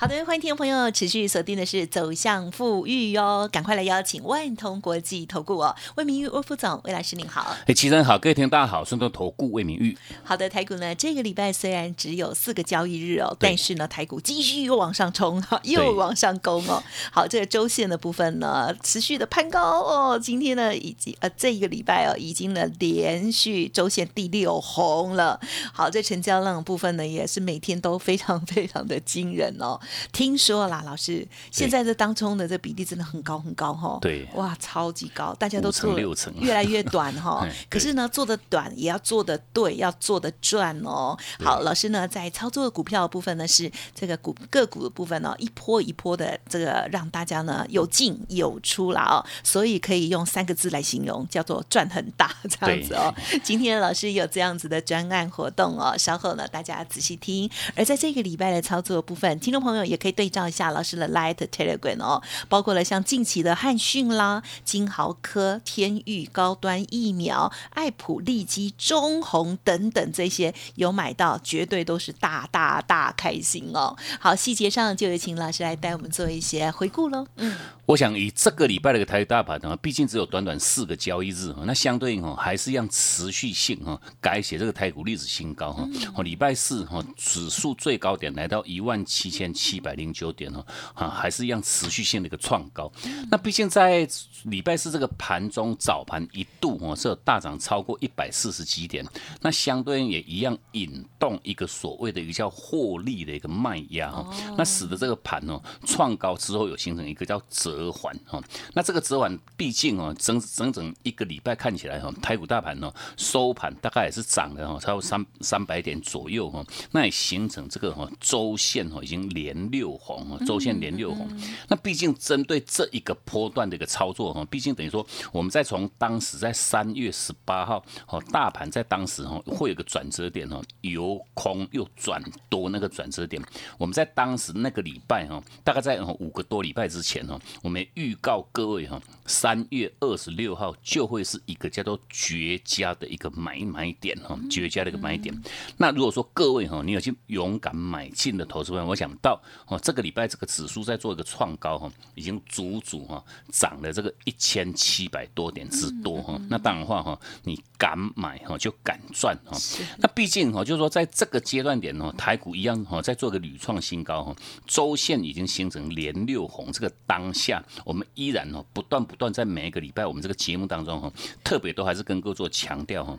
好的，欢迎听众朋友持续锁定的是走向富裕哟，赶快来邀请万通国际投顾哦，魏明玉魏副总，魏老师您好。哎，齐生好，各位听众大家好，顺通投顾魏明玉。好的，台股呢这个礼拜虽然只有四个交易日哦，但是呢台股继续又往上冲，又往上攻哦。好，这个周线的部分呢持续的攀高哦，今天呢已经呃这一个礼拜哦已经呢连续周线第六红了。好，这成交量部分呢也是每天都非常非常的惊人哦。听说啦，老师，现在这当中的这比例真的很高很高哈。对，哇，超级高，大家都做六成，越来越短哈。可是呢，做的短也要做的对，要做的赚哦。好，老师呢在操作股票的部分呢是这个股个股的部分呢一波一波的这个让大家呢有进有出啦哦，所以可以用三个字来形容，叫做赚很大这样子哦。今天老师有这样子的专案活动哦，稍后呢大家仔细听。而在这个礼拜的操作部分，听众朋友。也可以对照一下老师的 Light Telegram 哦，包括了像近期的汉讯啦、金豪科、天域高端疫苗、爱普利基、中红等等这些有买到，绝对都是大大大开心哦。好，细节上就有请老师来带我们做一些回顾喽。嗯。我想以这个礼拜的一个台大盘呢，毕竟只有短短四个交易日哈，那相对应哈还是要持续性哈改写这个台股历史新高哈。哦，礼拜四哈指数最高点来到一万七千七百零九点哦，啊还是一样持续性的一个创高。那毕竟在礼拜四这个盘中早盘一度哦是有大涨超过一百四十几点，那相对应也一样引动一个所谓的一个叫获利的一个卖压哈，那使得这个盘哦创高之后有形成一个叫折。折缓哈，那这个折缓毕竟哦，整整整一个礼拜看起来哈，台股大盘哦收盘大概也是涨了哈，超过三三百点左右哈，那也形成这个哈周线哈已经连六红哈，周线连六红。那毕竟针对这一个波段的一个操作哈，毕竟等于说我们在从当时在三月十八号哦，大盘在当时哦会有个转折点哦，由空又转多那个转折点，我们在当时那个礼拜哈，大概在五个多礼拜之前哈。我们预告各位哈，三月二十六号就会是一个叫做绝佳的一个买买点哈，绝佳的一个买点。那如果说各位哈，你有去勇敢买进的投资者，我想到哦，这个礼拜这个指数在做一个创高哈，已经足足哈涨了这个一千七百多点之多哈。那当然话哈，你敢买哈就敢赚哈。那毕竟哈，就是说在这个阶段点哦，台股一样哈，在做个屡创新高哈，周线已经形成连六红，这个当下。我们依然哦，不断不断在每一个礼拜，我们这个节目当中哈，特别都还是跟各位做强调哈。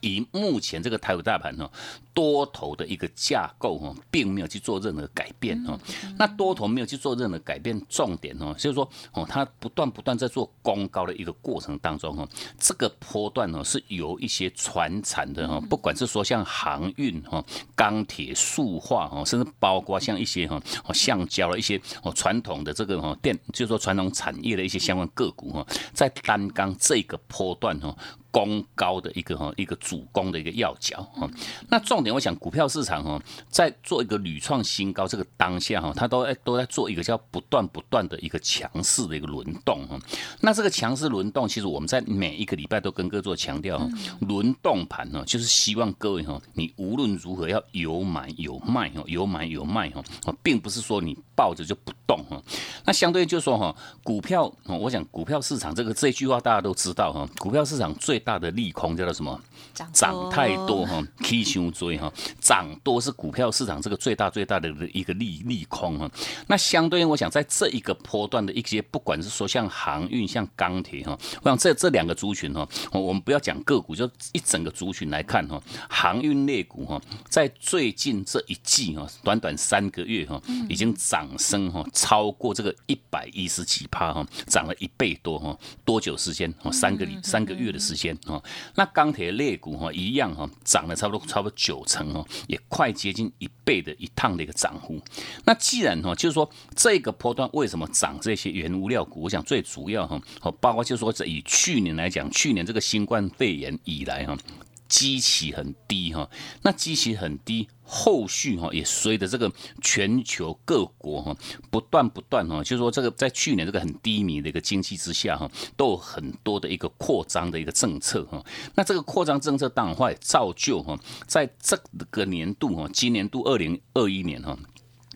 以目前这个台股大盘呢，多头的一个架构哈，并没有去做任何改变哈。那多头没有去做任何改变，重点哦，就是说哦，它不断不断在做攻高的一个过程当中哈，这个波段呢是由一些船产的哈，不管是说像航运哈、钢铁、塑化哈，甚至包括像一些哈、橡胶的一些哦传统的这个哈电，就是说传统产业的一些相关个股哈，在单刚这个波段哈。攻高的一个哈一个主攻的一个要角哈，那重点我想股票市场哈在做一个屡创新高这个当下哈，它都在都在做一个叫不断不断的一个强势的一个轮动哈。那这个强势轮动，其实我们在每一个礼拜都跟各位做强调，轮动盘呢就是希望各位哈，你无论如何要有买有卖哦，有买有卖哦，并不是说你抱着就不动哈。那相对就是说哈，股票我想股票市场这个这句话大家都知道哈，股票市场最大的利空叫做什么？涨太多哈，K 胸追哈，涨多是股票市场这个最大最大的一个利利空哈。那相对应，我想在这一个波段的一些，不管是说像航运、像钢铁哈，我想这这两个族群哈，我们不要讲个股，就一整个族群来看哈，航运类股哈，在最近这一季哈，短短三个月哈，已经涨升哈超过这个一百一十几趴哈，涨了一倍多哈，多久时间？哦，三个里三个月的时间哈。那钢铁类股哈一样哈，涨了差不多差不多九成哦，也快接近一倍的一趟的一个涨幅。那既然哈，就是说这个波段为什么涨这些原物料股？我想最主要哈，哦，包括就是说以去年来讲，去年这个新冠肺炎以来哈。基期很低哈，那基期很低，后续哈也随着这个全球各国哈不断不断哈，就是说这个在去年这个很低迷的一个经济之下哈，都有很多的一个扩张的一个政策哈，那这个扩张政策当然会造就哈，在这个年度哈，今年度二零二一年哈。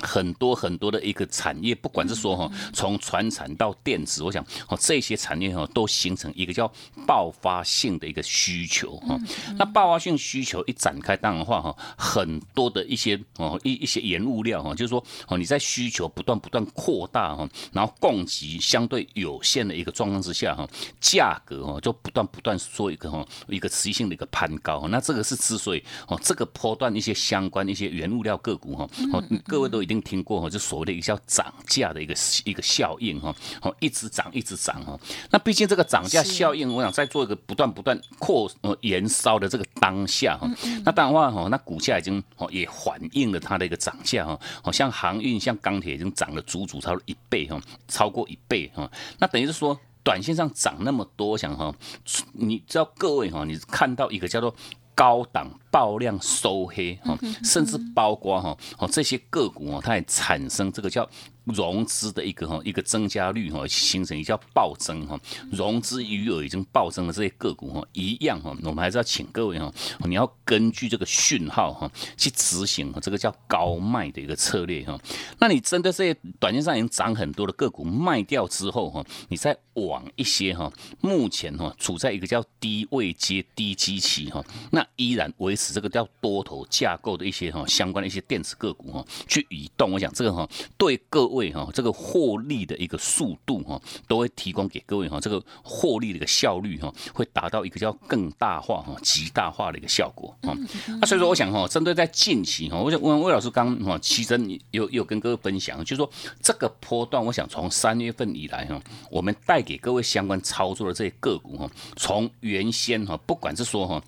很多很多的一个产业，不管是说哈，从传产到电子，我想哦，这些产业哈都形成一个叫爆发性的一个需求哈。那爆发性需求一展开，当然话哈，很多的一些哦一一些原物料哈，就是说哦你在需求不断不断扩大哈，然后供给相对有限的一个状况之下哈，价格哈就不断不断做一个哈一个持续性的一个攀高。那这个是之所以哦这个波段一些相关一些原物料个股哈，哦各位都。一定听过哈，就所谓的一个叫涨价的一个一个效应哈，哦，一直涨一直涨哈。那毕竟这个涨价效应，我想在做一个不断不断扩呃燃烧的这个当下哈，那当然话哈，那股价已经哦也反映了它的一个涨价哈，好像航运像钢铁已经涨了足足超过一倍哈，超过一倍哈。那等于是说，短线上涨那么多，想哈，你知道各位哈，你看到一个叫做。高档爆量收黑哈，甚至包括哈哦这些个股哦，它也产生这个叫。融资的一个哈一个增加率哈，形成一叫暴增哈，融资余额已经暴增的这些个股哈，一样哈，我们还是要请各位哈，你要根据这个讯号哈去执行这个叫高卖的一个策略哈。那你针对这些短线上已经涨很多的个股卖掉之后哈，你再往一些哈目前哈处在一个叫低位接低基期哈，那依然维持这个叫多头架构的一些哈相关的一些电子个股哈去移动，我想这个哈对各。位哈，这个获利的一个速度哈，都会提供给各位哈，这个获利的一个效率哈，会达到一个叫更大化哈、极大化的一个效果啊。那所以说，我想哈，针对在近期哈，我想问魏老师刚哈，其实你有有跟各位分享，就是说这个波段，我想从三月份以来哈，我们带给各位相关操作的这些个股哈，从原先哈，不管是说哈。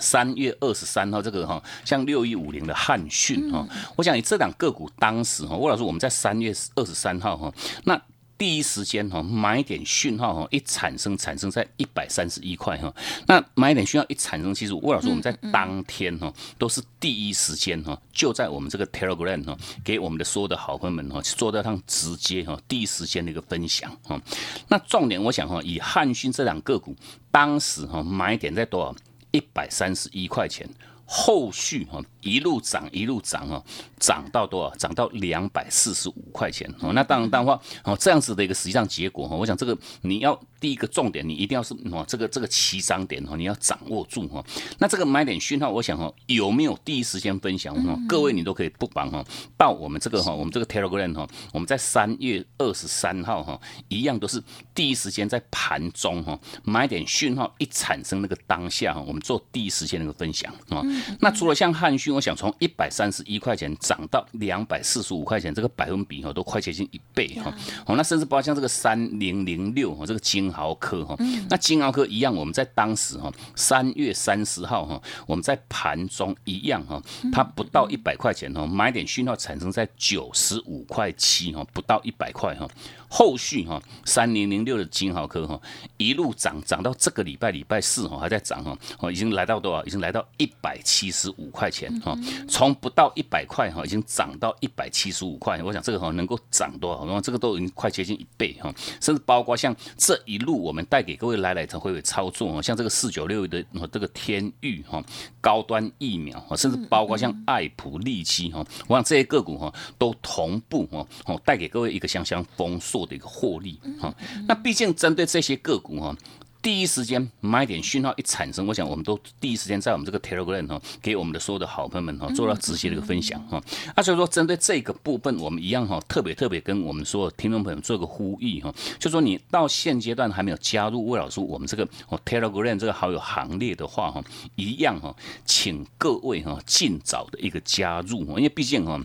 三月二十三号，这个哈，像六一五零的汉讯哈，我想你这两个股当时哈，魏老师我们在三月二十三号哈，那第一时间哈买点讯号哈一产生，产生在一百三十一块哈，那买点讯号一产生，其实魏老师我们在当天哈都是第一时间哈就在我们这个 Telegram 哈给我们的所有的好朋友们哈做到上直接哈第一时间的一个分享哈，那重点我想哈以汉讯这两个股当时哈买点在多少？一百三十一块钱，后续哈一路涨一路涨哈，涨到多少？涨到两百四十五块钱哦。那当然，的话哦，这样子的一个实际上结果哈，我想这个你要。第一个重点，你一定要是哦，这个这个起涨点哦，你要掌握住哈。那这个买点讯号，我想哦，有没有第一时间分享哈？各位你都可以不妨哈，到我们这个哈，我们这个 Telegram 哈，我们在三月二十三号哈，一样都是第一时间在盘中哈，买点讯号一产生那个当下哈，我们做第一时间那个分享啊。那除了像汉讯，我想从一百三十一块钱涨到两百四十五块钱，这个百分比哈都快接近一倍哈。哦，那甚至包括像这个三零零六哈，这个金。金豪科哈，那金豪科一样，我们在当时哈，三月三十号哈，我们在盘中一样哈，它不到一百块钱哈，买点讯号产生在九十五块七哈，不到一百块哈。后续哈，三零零六的金豪科哈，一路涨涨到这个礼拜礼拜四哈，还在涨哈，哦，已经来到多少？已经来到一百七十五块钱哈，从不到一百块哈，已经涨到一百七十五块。我想这个哈能够涨多少？那这个都已经快接近一倍哈，甚至包括像这一路我们带给各位来来才会会操作像这个四九六的这个天域哈，高端疫苗甚至包括像爱普利基哈，我想这些个股哈都同步哈，哦带给各位一个相相丰硕。的一个获利哈，那毕竟针对这些个股哈，第一时间买点讯号一产生，我想我们都第一时间在我们这个 Telegram 哈，给我们的所有的好朋友们哈，做到直接的一个分享哈。那所以说，针对这个部分，我们一样哈，特别特别跟我们所有听众朋友做个呼吁哈，就说你到现阶段还没有加入魏老师我们这个 Telegram 这个好友行列的话哈，一样哈，请各位哈尽早的一个加入因为毕竟哈。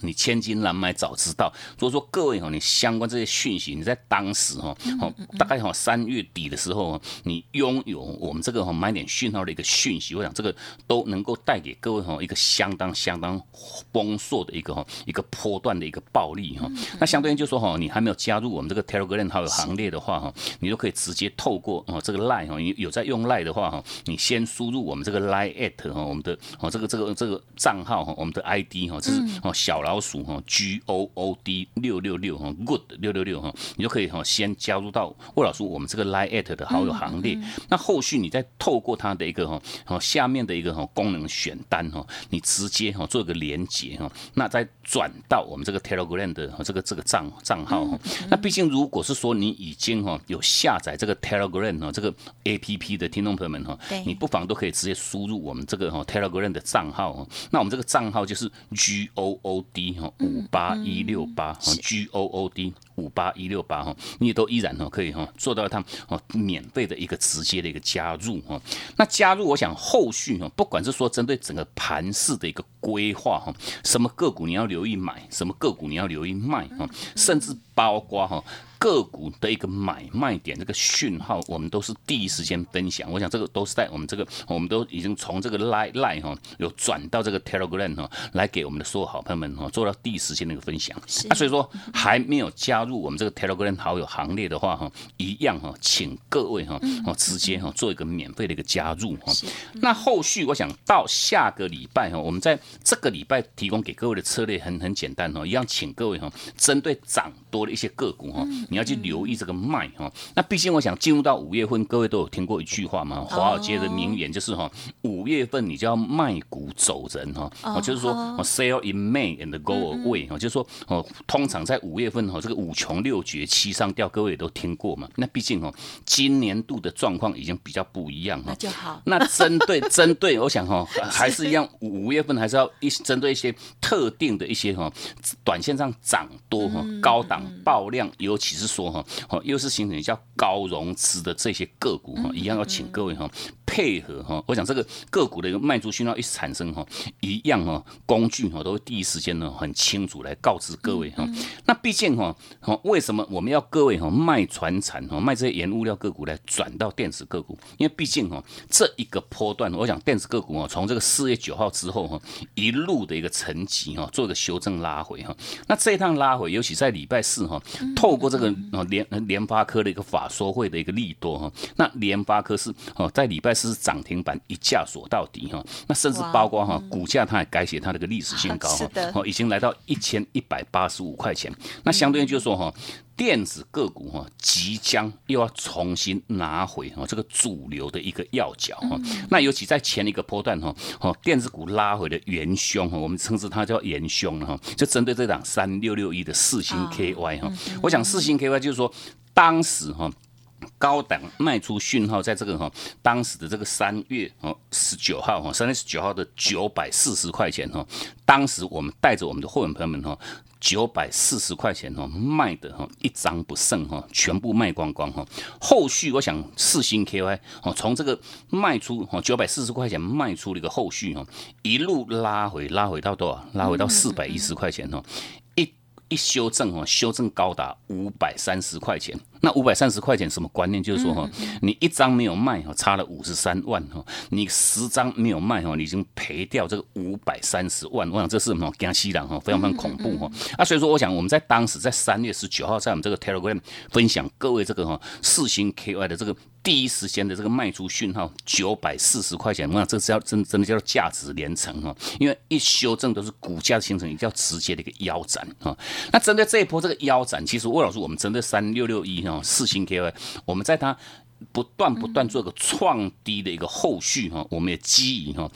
你千金难买早知道。如果说各位哈，你相关这些讯息，你在当时哈，哦，大概哈三月底的时候，你拥有我们这个哈买点讯号的一个讯息，我想这个都能够带给各位哈一个相当相当丰硕的一个哈一个波段的一个暴利哈。那相对应就说哈，你还没有加入我们这个 Telegram 好友行列的话哈，你都可以直接透过哦这个 Line 哈，你有在用 Line 的话哈，你先输入我们这个 Line at 哈，我们的哦这个这个这个账号哈，我们的 ID 哈，这是哦小老鼠哈 G O O D 六六六哈 Good 六六六哈，你就可以哈先加入到魏老师我们这个 Line at 的好友行列。那后续你再透过它的一个哈哦下面的一个哈功能选单哈，你直接哈做一个连接哈，那再转到我们这个 Telegram 的这个这个账账号哈。那毕竟如果是说你已经哈有下载这个 Telegram 哈这个 APP 的听众朋友们哈，你不妨都可以直接输入我们这个哈 Telegram 的账号哈。那我们这个账号就是 G O O D 哈五八一六八哈 G O O D 五八一六八哈，你也都依然哈可以哈做到它哦免费的一个直接的一个加入哈。那加入我想后续哈，不管是说针对整个盘市的一个规划哈，什么个股你要留意买，什么个股你要留意卖哈，甚至包括哈。个股的一个买卖点，这个讯号我们都是第一时间分享。我想这个都是在我们这个，我们都已经从这个 Line Line 哈，有转到这个 Telegram 哈，来给我们的所有好朋友们哈，做到第一时间的一个分享。那所以说还没有加入我们这个 Telegram 好友行列的话哈，一样哈，请各位哈，哦直接哈做一个免费的一个加入哈。那后续我想到下个礼拜哈，我们在这个礼拜提供给各位的策略很很简单哈，一样请各位哈，针对涨多的一些个股哈。你要去留意这个卖哈，那毕竟我想进入到五月份，各位都有听过一句话嘛，华尔街的名言就是哈，五月份你就要卖股走人哈，哦，就是说 sell in May and go away 哈，就是说哦，通常在五月份哈，这个五穷六绝七上吊，各位也都听过嘛。那毕竟哦，今年度的状况已经比较不一样哈，那就好。那针对针对，我想哈，还是一样，五月份还是要一针对一些特定的一些哈，短线上涨多哈，高档爆量，尤其。是说哈，哦，又是形成叫高融资的这些个股哈，一样要请各位哈配合哈。我想这个个股的一个卖出讯号一产生哈，一样哈工具哈都会第一时间呢很清楚来告知各位哈。那毕竟哈，为什么我们要各位哈卖船产哈卖这些原物料个股来转到电子个股？因为毕竟哈这一个波段，我想电子个股啊从这个四月九号之后哈一路的一个沉寂哈，做一个修正拉回哈。那这一趟拉回，尤其在礼拜四哈，透过这个。哦，联联发科的一个法说会的一个利多哈，那联发科是哦，在礼拜四涨停板一价锁到底哈，那甚至包括哈股价它也改写它的一个历史新高哈，哦，已经来到一千一百八十五块钱，那相对应就是说哈。电子个股哈，即将又要重新拿回哈这个主流的一个要角哈。那尤其在前一个波段哈，哦电子股拉回的元凶哈，我们称之它叫元凶哈，就针对这档三六六一的四星 KY 哈。我想四星 KY 就是说，当时哈。高档卖出讯号，在这个哈当时的这个三月哦十九号哈三月十九号的九百四十块钱哈，当时我们带着我们的会员朋友们哈九百四十块钱哈卖的哈一张不剩哈，全部卖光光哈。后续我想四星 KY 哦从这个卖出哈九百四十块钱卖出了一个后续哈，一路拉回拉回到多少？拉回到四百一十块钱哈。一修正哦，修正高达五百三十块钱。那五百三十块钱什么观念？就是说哈，你一张没有卖哈，差了五十三万哈。你十张没有卖哈，你已经赔掉这个五百三十万。我想这是什么？江西人哈，非常非常恐怖哈。啊，所以说我想我们在当时在三月十九号在我们这个 Telegram 分享各位这个哈四星 KY 的这个第一时间的这个卖出讯号九百四十块钱。我想这是要真真的叫价值连城哈，因为一修正都是股价形成一较直接的一个腰斩啊。那针对这一波这个腰斩，其实魏老师，我们针对三六六一哈四星 KY，我们在它不断不断做个创低的一个后续哈，我们也基于哈。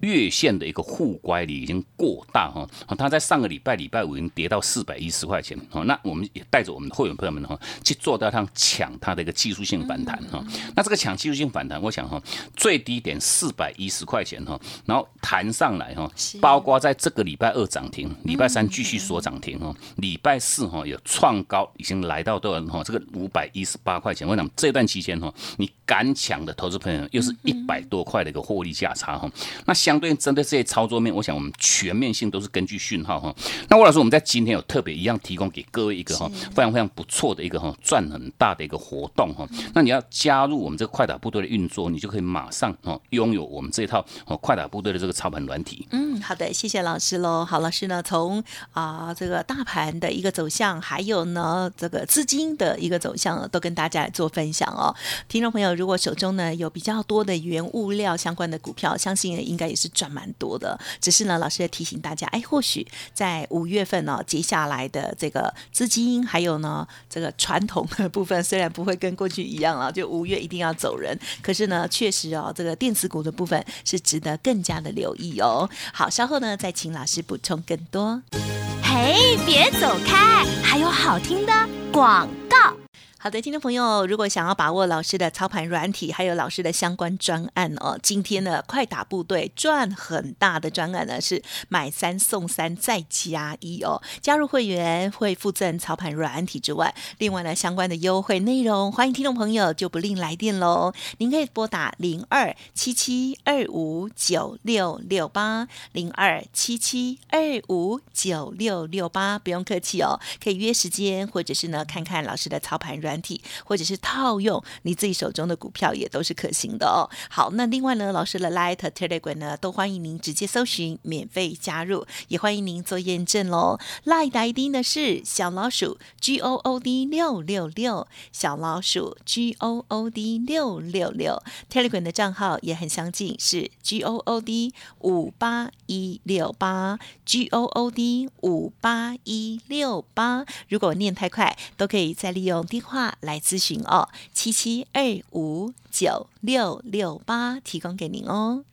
月线的一个互乖离已经过大哈，它在上个礼拜礼拜五已经跌到四百一十块钱哈，那我们也带着我们的会员朋友们哈，去做到它抢它的一个技术性反弹哈，那这个抢技术性反弹，我想哈，最低点四百一十块钱哈，然后弹上来哈，包括在这个礼拜二涨停，礼拜三继续锁涨停哈，礼拜四哈有创高，已经来到多少哈，这个五百一十八块钱，我想这段期间哈，你敢抢的投资朋友又是一百多块的一个获利价差哈，那。那相对针对这些操作面，我想我们全面性都是根据讯号哈。那魏老师，我们在今天有特别一样提供给各位一个哈非常非常不错的一个哈赚很大的一个活动哈。那你要加入我们这个快打部队的运作，你就可以马上哦拥有我们这套哦快打部队的这个操盘软体。嗯，好的，谢谢老师喽。好，老师呢从啊这个大盘的一个走向，还有呢这个资金的一个走向，都跟大家来做分享哦。听众朋友，如果手中呢有比较多的原物料相关的股票，相信应该也是赚蛮多的。只是呢，老师要提醒大家，哎，或许在五月份呢，接下来的这个资金，还有呢这个传统的部分，虽然不会跟过去一样了，就五月一定要走人，可是呢，确实哦，这个电子股的部分是值得更加的留意哦。好，稍后呢再请老师补充更多。嘿，别走开，还有好听的广。好的，听众朋友，如果想要把握老师的操盘软体，还有老师的相关专案哦，今天的快打部队赚很大的专案呢，是买三送三再加一哦。加入会员会附赠操盘软体之外，另外呢相关的优惠内容，欢迎听众朋友就不吝来电喽。您可以拨打零二七七二五九六六八零二七七二五九六六八，不用客气哦，可以约时间，或者是呢看看老师的操盘软。体或者是套用你自己手中的股票也都是可行的哦。好，那另外呢，老师的 Light Telegram 呢，都欢迎您直接搜寻免费加入，也欢迎您做验证喽。Light ID 呢是小老鼠 G O O D 六六六，小老鼠 G O O D 六六六。Telegram 的账号也很相近，是 G O O D 五八一六八 G O O D 五八一六八。如果念太快，都可以再利用电话。来咨询哦，七七二五九六六八提供给您哦。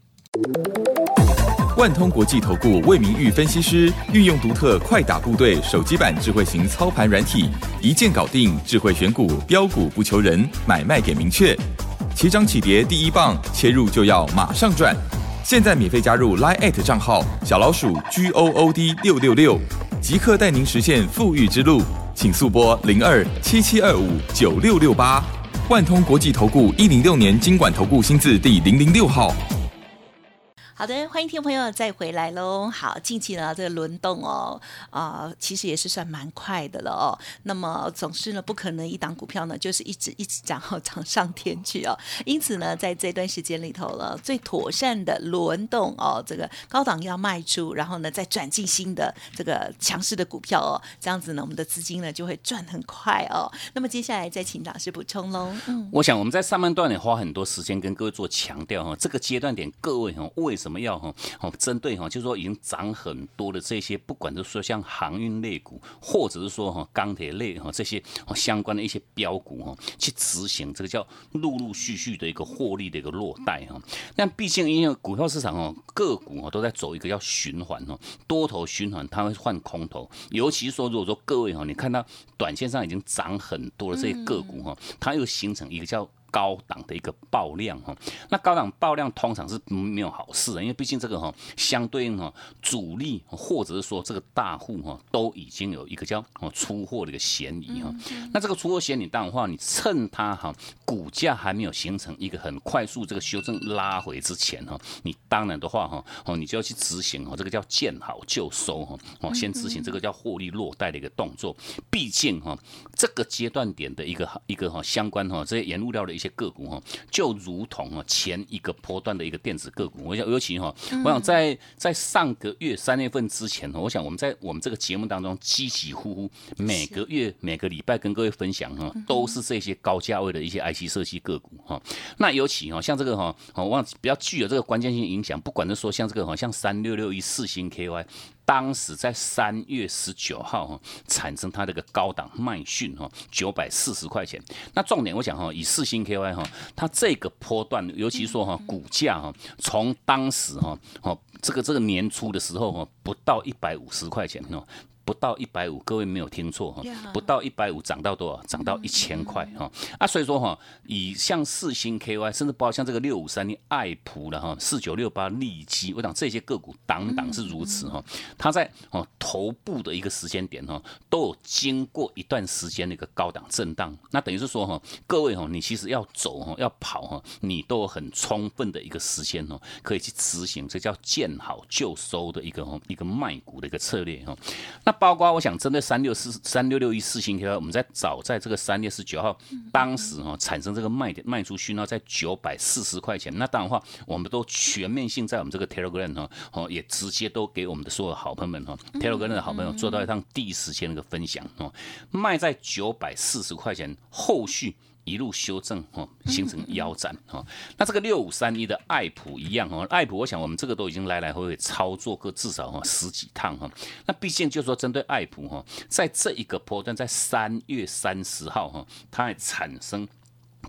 万通国际投顾魏明玉分析师运用独特快打部队手机版智慧型操盘软体，一键搞定智慧选股标股不求人，买卖给明确，起涨起跌第一棒，切入就要马上赚。现在免费加入 Line 账号小老鼠 G O O D 六六六，即刻带您实现富裕之路。请速拨零二七七二五九六六八，万通国际投顾一零六年经管投顾新字第零零六号。好的，欢迎听众朋友再回来喽。好，近期呢这个轮动哦，啊，其实也是算蛮快的了哦。那么总是呢不可能一档股票呢就是一直一直涨哦涨上天去哦。因此呢，在这段时间里头了，最妥善的轮动哦，这个高档要卖出，然后呢再转进新的这个强势的股票哦，这样子呢我们的资金呢就会赚很快哦。那么接下来再请老师补充喽。嗯，我想我们在上半段也花很多时间跟各位做强调哈，这个阶段点各位哈为什么？我们要哈哦，针对哈，就是说已经涨很多的这些，不管是说像航运类股，或者是说哈钢铁类哈这些相关的一些标股哈，去执行这个叫陆陆续续的一个获利的一个落袋哈。但毕竟因为股票市场哦，个股哦都在走一个叫循环哦，多头循环它会换空头，尤其是说如果说各位哈，你看到短线上已经涨很多的这些个股哈，它又形成一个叫。高档的一个爆量哈，那高档爆量通常是没有好事的，因为毕竟这个哈相对应哈主力或者是说这个大户哈都已经有一个叫哦出货的一个嫌疑哈。那这个出货嫌疑当然话，你趁它哈股价还没有形成一个很快速这个修正拉回之前哈，你当然的话哈哦你就要去执行哦这个叫见好就收哈哦先执行这个叫获利落袋的一个动作。毕竟哈这个阶段点的一个一个哈相关哈这些原物料的。些个股哈，就如同啊前一个波段的一个电子个股，我想尤其哈，我想在在上个月三月份之前，我想我们在我们这个节目当中，几几乎乎每个月每个礼拜跟各位分享哈，都是这些高价位的一些 IC 设计个股哈。那尤其哈，像这个哈，我忘比较具有这个关键性影响，不管是说像这个哈，像三六六一四星 KY。当时在三月十九号哈，产生它这个高档卖讯哈，九百四十块钱。那重点我想哈，以四星 KY 哈，它这个波段，尤其说哈，股价哈，从当时哈，哦，这个这个年初的时候哈，不到一百五十块钱哦。不到一百五，各位没有听错哈，不到一百五涨到多少？涨到一千块哈啊！所以说哈，以像四星 KY，甚至包括像这个六五三零爱普了哈，四九六八利基，我讲这些个股档档是如此哈，它在哦头部的一个时间点哈，都有经过一段时间的一个高档震荡，那等于是说哈，各位哈，你其实要走哈，要跑哈，你都有很充分的一个时间哦，可以去执行，这叫见好就收的一个一个卖股的一个策略哈，那。包括我想针对三六四三六六一四星 K，我们在早在这个三月十九号，当时哈产生这个卖点卖出去呢在九百四十块钱，那当然话我们都全面性在我们这个 Telegram 哈哦也直接都给我们的所有好朋友们哈 Telegram 的好朋友做到一趟第一时间的一个分享哦，卖在九百四十块钱，后续。一路修正哈，形成腰斩哈。那这个六五三一的爱普一样哈，爱普我想我们这个都已经来来回回操作过至少哈十几趟哈。那毕竟就是说针对爱普哈，在这一个波段在三月三十号哈，它还产生。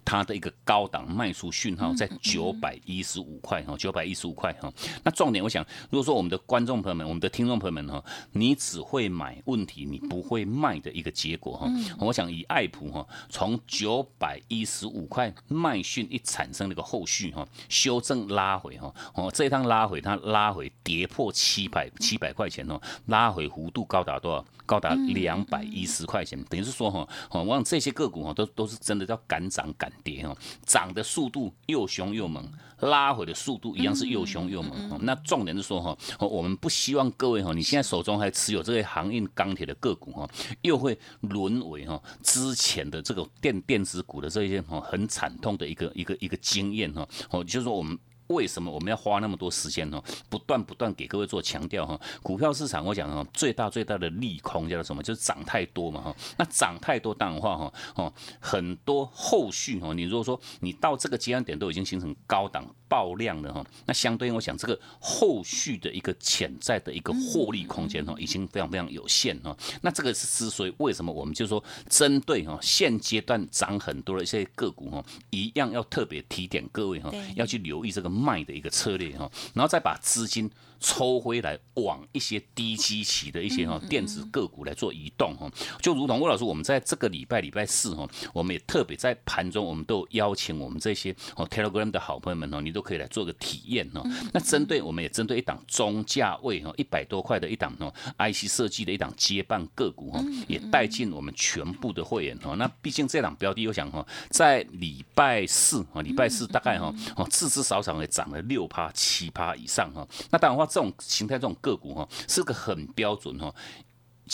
它的一个高档卖出讯号在九百一十五块哈，九百一十五块哈。那重点，我想，如果说我们的观众朋友们、我们的听众朋友们哈，你只会买问题，你不会卖的一个结果哈。我想以爱普哈，从九百一十五块卖讯一产生那个后续哈，修正拉回哈，哦，这一趟拉回它拉回跌破七百七百块钱哦，拉回幅度高达多少？高达两百一十块钱，等于是说哈，我想这些个股哈，都都是真的叫敢涨敢跌哈，涨的速度又凶又猛，拉回的速度一样是又凶又猛。那重点是说哈，我们不希望各位哈，你现在手中还持有这些航运钢铁的个股哈，又会沦为哈之前的这个电电子股的这些哈很惨痛的一个一个一个经验哈，哦，就是说我们。为什么我们要花那么多时间呢？不断不断给各位做强调哈，股票市场我讲哈，最大最大的利空叫做什么？就是涨太多嘛哈。那涨太多当然话哈哦，很多后续哦，你如果说你到这个阶段点都已经形成高档爆量了哈，那相对应我想这个后续的一个潜在的一个获利空间哦，已经非常非常有限哦。那这个是之所以为什么我们就说针对哈现阶段涨很多的一些个股哈，一样要特别提点各位哈，要去留意这个。卖的一个策略哈，然后再把资金抽回来，往一些低基期的一些哈电子个股来做移动哈。就如同魏老师，我们在这个礼拜礼拜四哈，我们也特别在盘中，我们都邀请我们这些哦 Telegram 的好朋友们哦，你都可以来做个体验哦。那针对我们也针对一档中价位哈一百多块的一档哦 IC 设计的一档接棒个股哈，也带进我们全部的会员哈。那毕竟这档标的，我想哈，在礼拜四啊，礼拜四大概哈哦至至少少。涨了六趴七趴以上哈，那当然话这种形态这种个股哈是个很标准哈。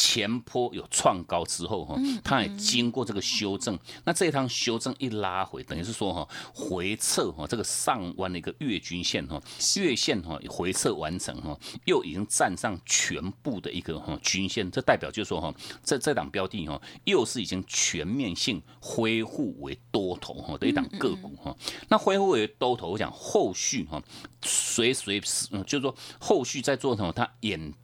前坡有创高之后哈，它也经过这个修正，那这一趟修正一拉回，等于是说哈回撤哈这个上弯的一个月均线哈月线哈回撤完成哈，又已经站上全部的一个哈均线，这代表就是说哈这这档标的哈又是已经全面性恢复为多头哈的一档个股哈，那恢复为多头，我讲后续哈随随就是说后续在做什么，它演。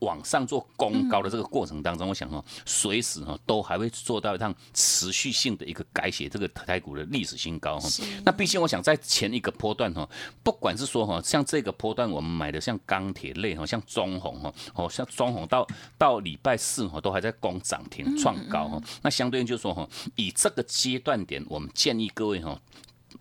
往上做攻高的这个过程当中，我想哈，随时哈都还会做到一趟持续性的一个改写这个台股的历史新高哈。那毕竟我想在前一个波段哈，不管是说哈，像这个波段我们买的像钢铁类哈，像中红哈，哦像中红到到礼拜四哈都还在攻涨停创高哈。那相对应就是说哈，以这个阶段点，我们建议各位哈。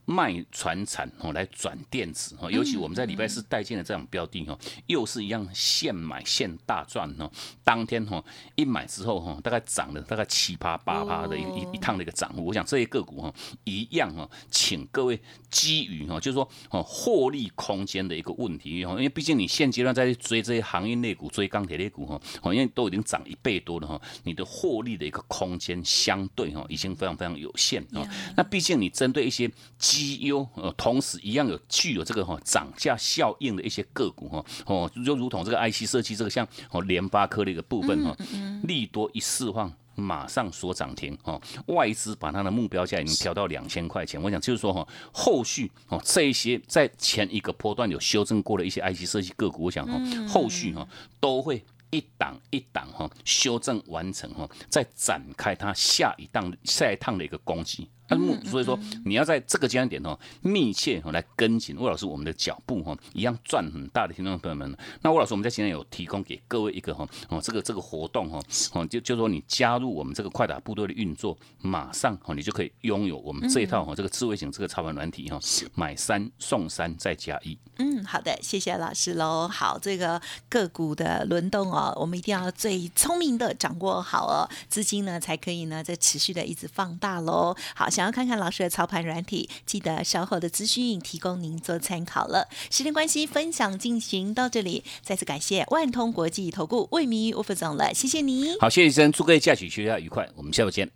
卖船产哦，来转电子哦，尤其我们在礼拜四带进的这种标的哦，又是一样现买现大赚哦。当天哈一买之后哈，大概涨了大概七八八八的一一一趟的一个涨幅。我想这些个股哈一样哈，请各位基于哈，就是说哦获利空间的一个问题哦，因为毕竟你现阶段在追这些行业类股、追钢铁类股哈，哦因为都已经涨一倍多了哈，你的获利的一个空间相对哈已经非常非常有限啊。那毕竟你针对一些绩优呃，同时一样有具有这个哈涨价效应的一些个股哈哦，就如同这个 IC 设计这个像哦联发科的一个部分哈，利多一释放马上锁涨停哦，外资把它的目标价已经调到两千块钱，我想就是说哈，后续哦这一些在前一个波段有修正过的一些 IC 设计个股，我想哈后续哈都会一档一档哈修正完成哈，再展开它下一档下一趟的一个攻击。那目所以说你要在这个阶段点哦，密切来跟紧魏老师我们的脚步哈，一样赚很大的听众朋友们。那魏老师我们在今天有提供给各位一个哈哦这个这个活动哈哦就就说你加入我们这个快打部队的运作，马上哦你就可以拥有我们这一套哈这个智慧型这个操盘软体哈，买三送三再加一。嗯，好的，谢谢老师喽。好，这个个股的轮动哦，我们一定要最聪明的掌握好哦，资金呢才可以呢在持续的一直放大喽。好，想要看看老师的操盘软体，记得稍后的资讯提供您做参考了。时间关系，分享进行到这里，再次感谢万通国际投顾魏明玉吴副总了，谢谢你。好，谢谢医生，祝各位假期学校愉快，我们下午见。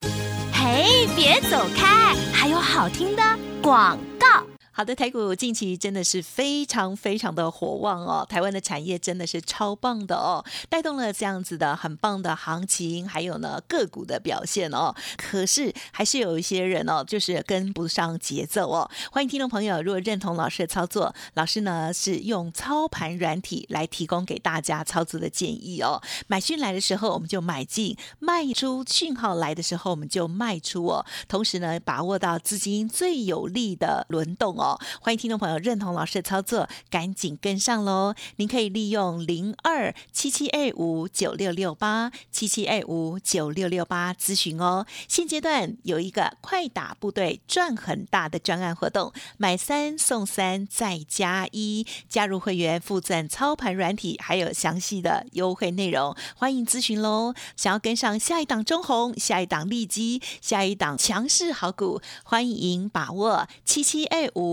嘿，别走开，还有好听的广告。好的，台股近期真的是非常非常的火旺哦，台湾的产业真的是超棒的哦，带动了这样子的很棒的行情，还有呢个股的表现哦。可是还是有一些人哦，就是跟不上节奏哦。欢迎听众朋友，如果认同老师的操作，老师呢是用操盘软体来提供给大家操作的建议哦。买讯来的时候我们就买进，卖出讯号来的时候我们就卖出哦。同时呢，把握到资金最有利的轮动哦。哦，欢迎听众朋友认同老师的操作，赶紧跟上喽！您可以利用零二七七二五九六六八七七二五九六六八咨询哦。现阶段有一个快打部队赚很大的专案活动，买三送三再加一，加入会员附赠操盘软体，还有详细的优惠内容，欢迎咨询喽！想要跟上下一档中红，下一档利基，下一档强势好股，欢迎把握七七二五。